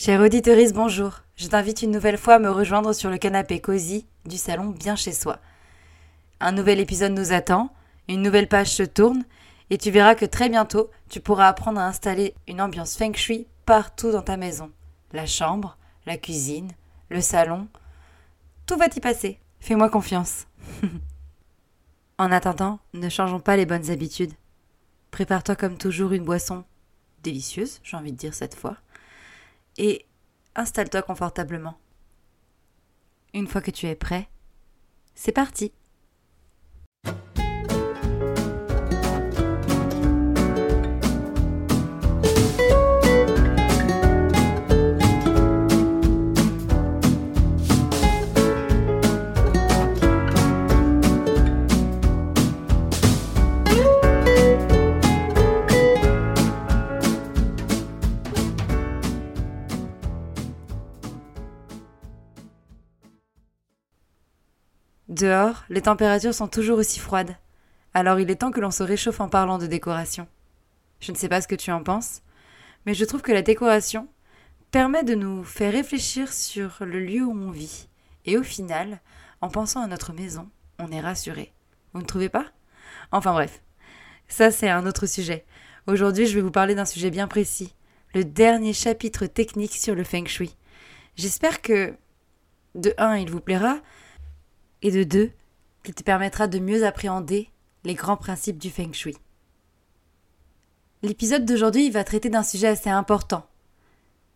Chère auditorice, bonjour. Je t'invite une nouvelle fois à me rejoindre sur le canapé cosy du salon bien chez soi. Un nouvel épisode nous attend, une nouvelle page se tourne, et tu verras que très bientôt, tu pourras apprendre à installer une ambiance feng shui partout dans ta maison. La chambre, la cuisine, le salon, tout va y passer. Fais-moi confiance. en attendant, ne changeons pas les bonnes habitudes. Prépare-toi comme toujours une boisson délicieuse, j'ai envie de dire cette fois et installe-toi confortablement. Une fois que tu es prêt, c'est parti Dehors, les températures sont toujours aussi froides. Alors il est temps que l'on se réchauffe en parlant de décoration. Je ne sais pas ce que tu en penses, mais je trouve que la décoration permet de nous faire réfléchir sur le lieu où on vit. Et au final, en pensant à notre maison, on est rassuré. Vous ne trouvez pas? Enfin bref, ça c'est un autre sujet. Aujourd'hui, je vais vous parler d'un sujet bien précis, le dernier chapitre technique sur le feng shui. J'espère que, de un, il vous plaira, et de deux, qu'il te permettra de mieux appréhender les grands principes du feng shui. L'épisode d'aujourd'hui va traiter d'un sujet assez important.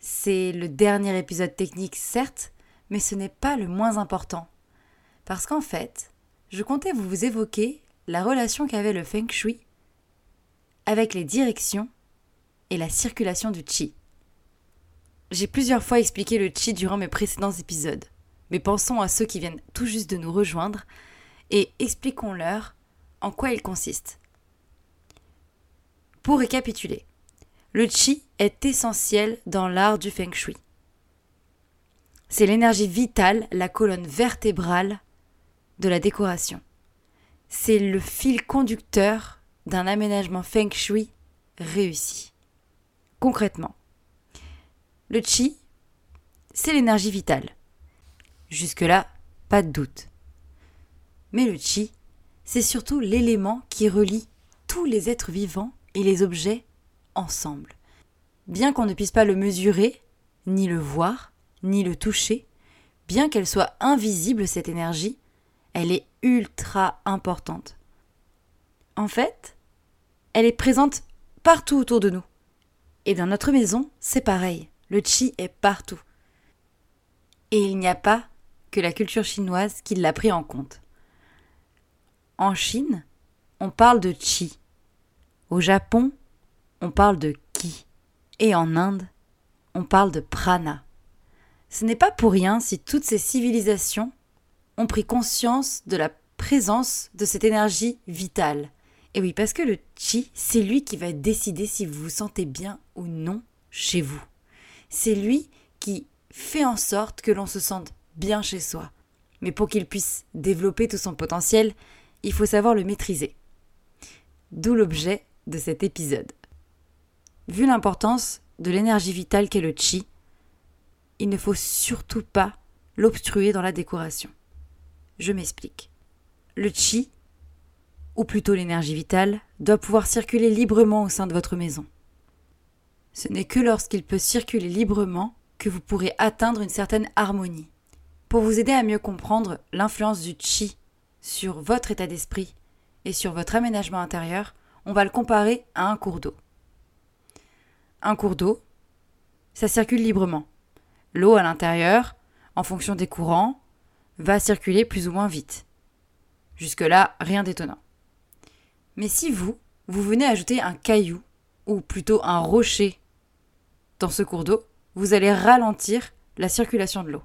C'est le dernier épisode technique, certes, mais ce n'est pas le moins important. Parce qu'en fait, je comptais vous évoquer la relation qu'avait le feng shui avec les directions et la circulation du chi. J'ai plusieurs fois expliqué le chi durant mes précédents épisodes mais pensons à ceux qui viennent tout juste de nous rejoindre et expliquons-leur en quoi il consiste. Pour récapituler, le chi est essentiel dans l'art du feng shui. C'est l'énergie vitale, la colonne vertébrale de la décoration. C'est le fil conducteur d'un aménagement feng shui réussi. Concrètement, le chi, c'est l'énergie vitale. Jusque-là, pas de doute. Mais le chi, c'est surtout l'élément qui relie tous les êtres vivants et les objets ensemble. Bien qu'on ne puisse pas le mesurer, ni le voir, ni le toucher, bien qu'elle soit invisible, cette énergie, elle est ultra importante. En fait, elle est présente partout autour de nous. Et dans notre maison, c'est pareil. Le chi est partout. Et il n'y a pas que la culture chinoise qui l'a pris en compte. En Chine, on parle de chi. Au Japon, on parle de ki. Et en Inde, on parle de prana. Ce n'est pas pour rien si toutes ces civilisations ont pris conscience de la présence de cette énergie vitale. Et oui, parce que le chi, c'est lui qui va décider si vous vous sentez bien ou non chez vous. C'est lui qui fait en sorte que l'on se sente bien chez soi. Mais pour qu'il puisse développer tout son potentiel, il faut savoir le maîtriser. D'où l'objet de cet épisode. Vu l'importance de l'énergie vitale qu'est le chi, il ne faut surtout pas l'obstruer dans la décoration. Je m'explique. Le chi, ou plutôt l'énergie vitale, doit pouvoir circuler librement au sein de votre maison. Ce n'est que lorsqu'il peut circuler librement que vous pourrez atteindre une certaine harmonie. Pour vous aider à mieux comprendre l'influence du chi sur votre état d'esprit et sur votre aménagement intérieur, on va le comparer à un cours d'eau. Un cours d'eau, ça circule librement. L'eau à l'intérieur, en fonction des courants, va circuler plus ou moins vite. Jusque-là, rien d'étonnant. Mais si vous, vous venez ajouter un caillou, ou plutôt un rocher, dans ce cours d'eau, vous allez ralentir la circulation de l'eau.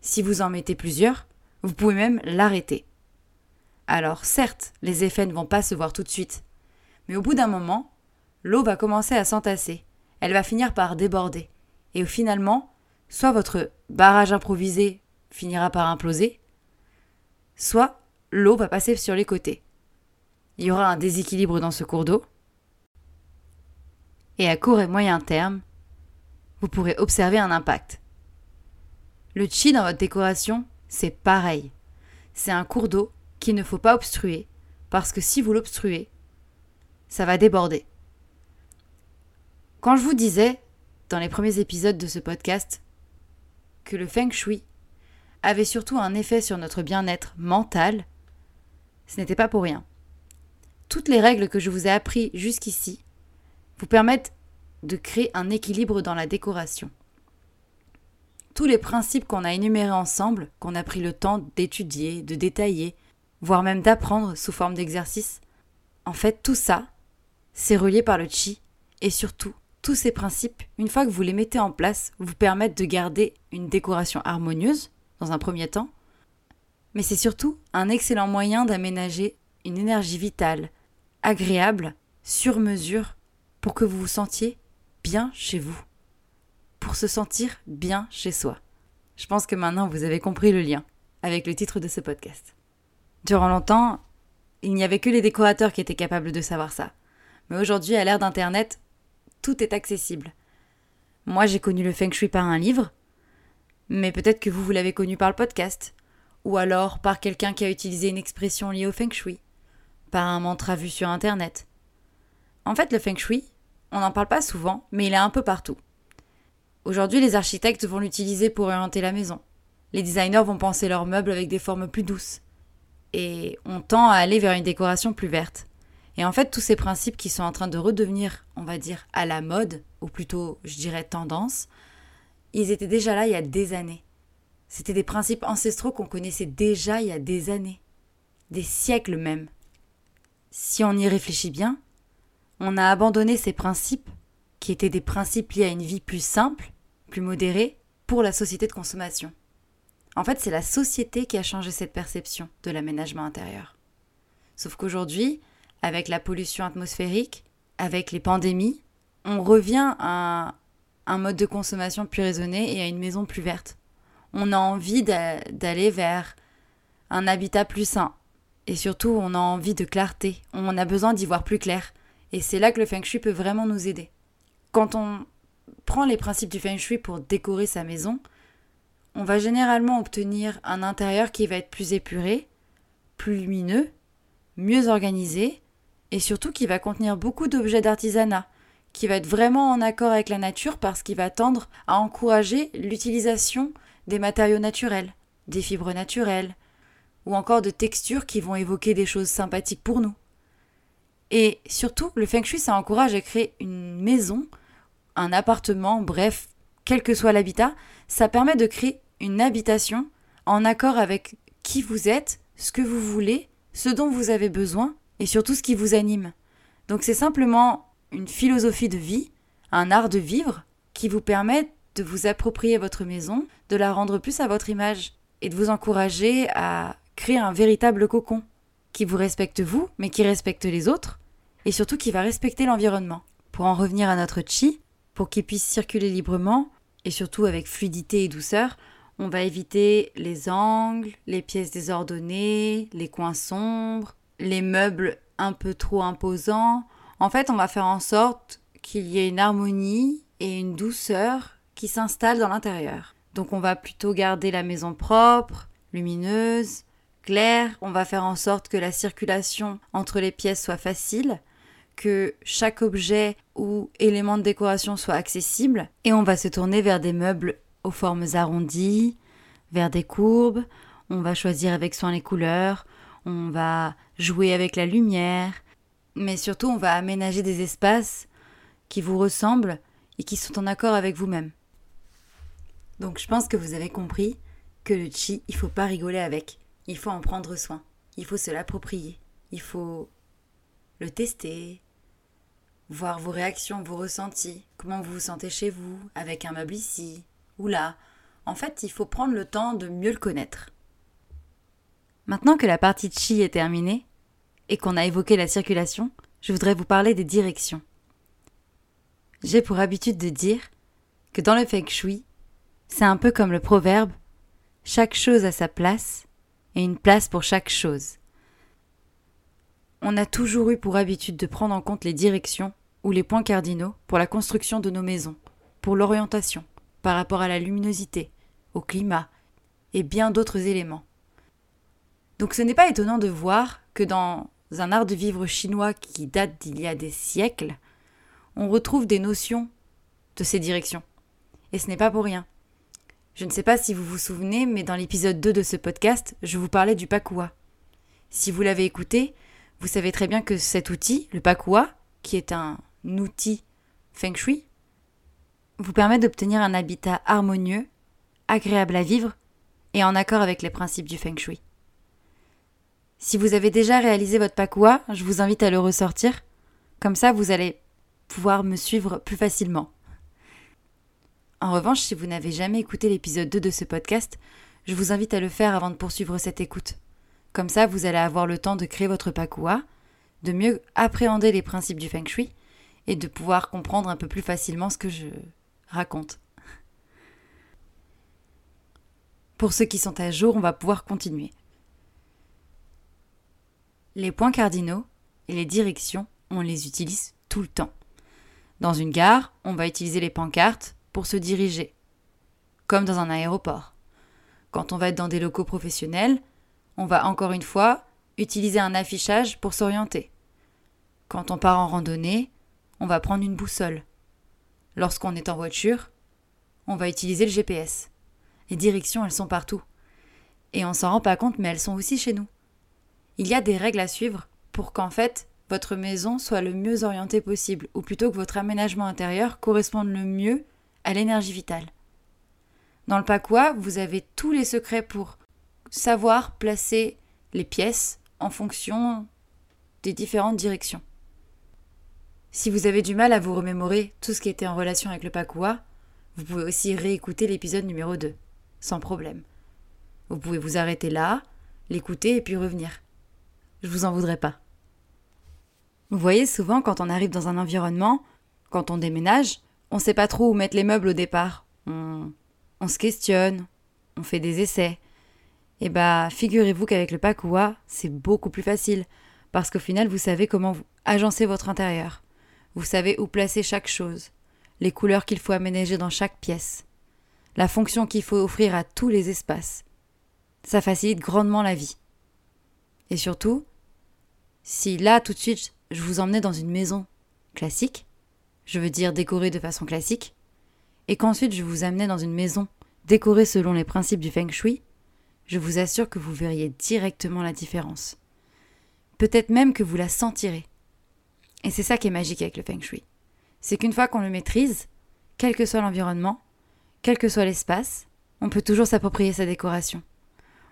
Si vous en mettez plusieurs, vous pouvez même l'arrêter. Alors certes, les effets ne vont pas se voir tout de suite, mais au bout d'un moment, l'eau va commencer à s'entasser, elle va finir par déborder, et finalement, soit votre barrage improvisé finira par imploser, soit l'eau va passer sur les côtés. Il y aura un déséquilibre dans ce cours d'eau, et à court et moyen terme, vous pourrez observer un impact. Le chi dans votre décoration, c'est pareil. C'est un cours d'eau qu'il ne faut pas obstruer, parce que si vous l'obstruez, ça va déborder. Quand je vous disais, dans les premiers épisodes de ce podcast, que le feng shui avait surtout un effet sur notre bien-être mental, ce n'était pas pour rien. Toutes les règles que je vous ai apprises jusqu'ici vous permettent de créer un équilibre dans la décoration. Tous les principes qu'on a énumérés ensemble, qu'on a pris le temps d'étudier, de détailler, voire même d'apprendre sous forme d'exercice, en fait tout ça, c'est relié par le chi, et surtout, tous ces principes, une fois que vous les mettez en place, vous permettent de garder une décoration harmonieuse, dans un premier temps, mais c'est surtout un excellent moyen d'aménager une énergie vitale, agréable, sur mesure, pour que vous vous sentiez bien chez vous, pour se sentir bien chez soi. Je pense que maintenant vous avez compris le lien avec le titre de ce podcast. Durant longtemps, il n'y avait que les décorateurs qui étaient capables de savoir ça. Mais aujourd'hui, à l'ère d'Internet, tout est accessible. Moi, j'ai connu le feng shui par un livre, mais peut-être que vous, vous l'avez connu par le podcast, ou alors par quelqu'un qui a utilisé une expression liée au feng shui, par un mantra vu sur Internet. En fait, le feng shui, on n'en parle pas souvent, mais il est un peu partout. Aujourd'hui, les architectes vont l'utiliser pour orienter la maison. Les designers vont penser leurs meubles avec des formes plus douces. Et on tend à aller vers une décoration plus verte. Et en fait, tous ces principes qui sont en train de redevenir, on va dire, à la mode, ou plutôt, je dirais, tendance, ils étaient déjà là il y a des années. C'était des principes ancestraux qu'on connaissait déjà il y a des années. Des siècles même. Si on y réfléchit bien, on a abandonné ces principes, qui étaient des principes liés à une vie plus simple, plus modérée, pour la société de consommation. En fait, c'est la société qui a changé cette perception de l'aménagement intérieur. Sauf qu'aujourd'hui, avec la pollution atmosphérique, avec les pandémies, on revient à un mode de consommation plus raisonné et à une maison plus verte. On a envie d'aller vers un habitat plus sain. Et surtout, on a envie de clarté. On a besoin d'y voir plus clair. Et c'est là que le feng shui peut vraiment nous aider. Quand on prend les principes du feng shui pour décorer sa maison, on va généralement obtenir un intérieur qui va être plus épuré, plus lumineux, mieux organisé, et surtout qui va contenir beaucoup d'objets d'artisanat, qui va être vraiment en accord avec la nature parce qu'il va tendre à encourager l'utilisation des matériaux naturels, des fibres naturelles, ou encore de textures qui vont évoquer des choses sympathiques pour nous. Et surtout, le feng shui, ça encourage à créer une maison, un appartement, bref, quel que soit l'habitat, ça permet de créer une habitation en accord avec qui vous êtes, ce que vous voulez, ce dont vous avez besoin et surtout ce qui vous anime. Donc c'est simplement une philosophie de vie, un art de vivre qui vous permet de vous approprier votre maison, de la rendre plus à votre image et de vous encourager à créer un véritable cocon qui vous respecte vous, mais qui respecte les autres, et surtout qui va respecter l'environnement. Pour en revenir à notre chi, pour qu'il puisse circuler librement, et surtout avec fluidité et douceur, on va éviter les angles, les pièces désordonnées, les coins sombres, les meubles un peu trop imposants. En fait, on va faire en sorte qu'il y ait une harmonie et une douceur qui s'installent dans l'intérieur. Donc on va plutôt garder la maison propre, lumineuse, claire, on va faire en sorte que la circulation entre les pièces soit facile, que chaque objet ou élément de décoration soit accessible, et on va se tourner vers des meubles aux formes arrondies, vers des courbes, on va choisir avec soin les couleurs, on va jouer avec la lumière, mais surtout on va aménager des espaces qui vous ressemblent et qui sont en accord avec vous-même. Donc je pense que vous avez compris que le chi, il faut pas rigoler avec. Il faut en prendre soin. Il faut se l'approprier. Il faut le tester, voir vos réactions, vos ressentis, comment vous vous sentez chez vous, avec un meuble ici ou là. En fait, il faut prendre le temps de mieux le connaître. Maintenant que la partie chi est terminée et qu'on a évoqué la circulation, je voudrais vous parler des directions. J'ai pour habitude de dire que dans le feng shui, c'est un peu comme le proverbe chaque chose a sa place et une place pour chaque chose. On a toujours eu pour habitude de prendre en compte les directions ou les points cardinaux pour la construction de nos maisons, pour l'orientation, par rapport à la luminosité, au climat et bien d'autres éléments. Donc ce n'est pas étonnant de voir que dans un art de vivre chinois qui date d'il y a des siècles, on retrouve des notions de ces directions. Et ce n'est pas pour rien. Je ne sais pas si vous vous souvenez, mais dans l'épisode 2 de ce podcast, je vous parlais du pakua. Si vous l'avez écouté, vous savez très bien que cet outil, le pakua, qui est un outil feng shui, vous permet d'obtenir un habitat harmonieux, agréable à vivre et en accord avec les principes du feng shui. Si vous avez déjà réalisé votre pakua, je vous invite à le ressortir. Comme ça, vous allez pouvoir me suivre plus facilement. En revanche, si vous n'avez jamais écouté l'épisode 2 de ce podcast, je vous invite à le faire avant de poursuivre cette écoute. Comme ça, vous allez avoir le temps de créer votre pakua, de mieux appréhender les principes du feng shui et de pouvoir comprendre un peu plus facilement ce que je raconte. Pour ceux qui sont à jour, on va pouvoir continuer. Les points cardinaux et les directions, on les utilise tout le temps. Dans une gare, on va utiliser les pancartes pour se diriger, comme dans un aéroport. Quand on va être dans des locaux professionnels, on va encore une fois utiliser un affichage pour s'orienter. Quand on part en randonnée, on va prendre une boussole. Lorsqu'on est en voiture, on va utiliser le GPS. Les directions, elles sont partout. Et on s'en rend pas compte, mais elles sont aussi chez nous il y a des règles à suivre pour qu'en fait votre maison soit le mieux orientée possible, ou plutôt que votre aménagement intérieur corresponde le mieux à l'énergie vitale. Dans le Pakua, vous avez tous les secrets pour savoir placer les pièces en fonction des différentes directions. Si vous avez du mal à vous remémorer tout ce qui était en relation avec le Pakua, vous pouvez aussi réécouter l'épisode numéro 2, sans problème. Vous pouvez vous arrêter là, l'écouter et puis revenir je vous en voudrais pas. Vous voyez, souvent, quand on arrive dans un environnement, quand on déménage, on ne sait pas trop où mettre les meubles au départ. On, se questionne, on fait des essais. Et eh bah, figurez-vous qu'avec le Pakua, c'est beaucoup plus facile, parce qu'au final, vous savez comment vous agencer votre intérieur. Vous savez où placer chaque chose, les couleurs qu'il faut aménager dans chaque pièce, la fonction qu'il faut offrir à tous les espaces. Ça facilite grandement la vie. Et surtout, si là, tout de suite, je vous emmenais dans une maison classique, je veux dire décorée de façon classique, et qu'ensuite je vous amenais dans une maison décorée selon les principes du feng shui, je vous assure que vous verriez directement la différence. Peut-être même que vous la sentirez. Et c'est ça qui est magique avec le feng shui. C'est qu'une fois qu'on le maîtrise, quel que soit l'environnement, quel que soit l'espace, on peut toujours s'approprier sa décoration.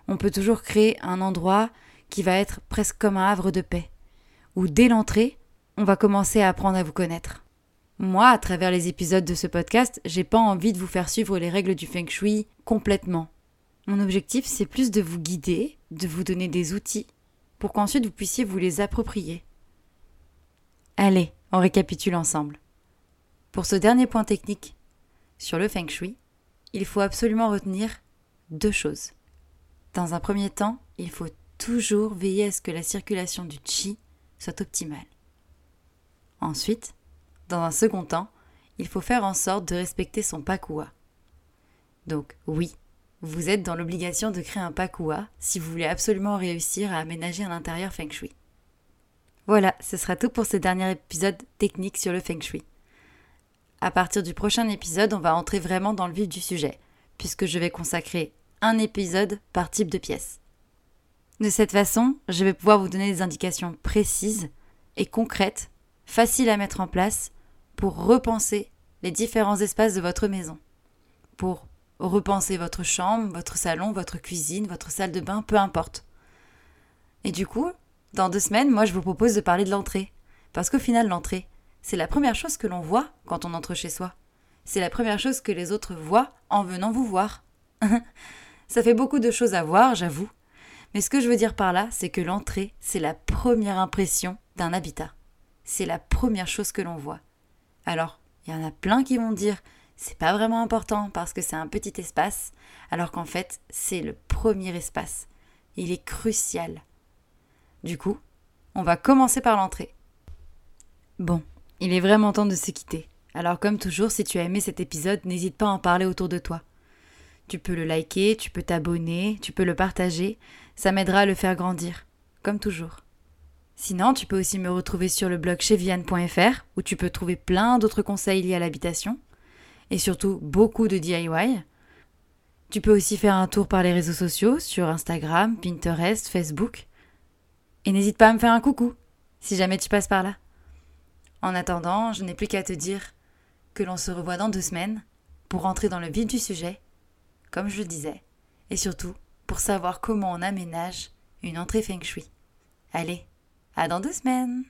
On peut toujours créer un endroit qui va être presque comme un havre de paix, où dès l'entrée, on va commencer à apprendre à vous connaître. Moi, à travers les épisodes de ce podcast, j'ai pas envie de vous faire suivre les règles du feng shui complètement. Mon objectif, c'est plus de vous guider, de vous donner des outils, pour qu'ensuite vous puissiez vous les approprier. Allez, on récapitule ensemble. Pour ce dernier point technique sur le feng shui, il faut absolument retenir deux choses. Dans un premier temps, il faut toujours veiller à ce que la circulation du chi soit optimale. Ensuite, dans un second temps, il faut faire en sorte de respecter son pakua. Donc oui, vous êtes dans l'obligation de créer un pakua si vous voulez absolument réussir à aménager un intérieur feng shui. Voilà, ce sera tout pour ce dernier épisode technique sur le feng shui. À partir du prochain épisode, on va entrer vraiment dans le vif du sujet, puisque je vais consacrer un épisode par type de pièce. De cette façon, je vais pouvoir vous donner des indications précises et concrètes, faciles à mettre en place pour repenser les différents espaces de votre maison. Pour repenser votre chambre, votre salon, votre cuisine, votre salle de bain, peu importe. Et du coup, dans deux semaines, moi je vous propose de parler de l'entrée. Parce qu'au final, l'entrée, c'est la première chose que l'on voit quand on entre chez soi. C'est la première chose que les autres voient en venant vous voir. Ça fait beaucoup de choses à voir, j'avoue, mais ce que je veux dire par là, c'est que l'entrée, c'est la première impression d'un habitat. C'est la première chose que l'on voit. Alors, il y en a plein qui vont dire c'est pas vraiment important parce que c'est un petit espace, alors qu'en fait, c'est le premier espace. Il est crucial. Du coup, on va commencer par l'entrée. Bon, il est vraiment temps de se quitter. Alors comme toujours, si tu as aimé cet épisode, n'hésite pas à en parler autour de toi. Tu peux le liker, tu peux t'abonner, tu peux le partager, ça m'aidera à le faire grandir, comme toujours. Sinon, tu peux aussi me retrouver sur le blog cheviane.fr où tu peux trouver plein d'autres conseils liés à l'habitation et surtout beaucoup de DIY. Tu peux aussi faire un tour par les réseaux sociaux sur Instagram, Pinterest, Facebook. Et n'hésite pas à me faire un coucou si jamais tu passes par là. En attendant, je n'ai plus qu'à te dire que l'on se revoit dans deux semaines pour rentrer dans le vif du sujet, comme je le disais, et surtout pour savoir comment on aménage une entrée feng shui. Allez, à dans deux semaines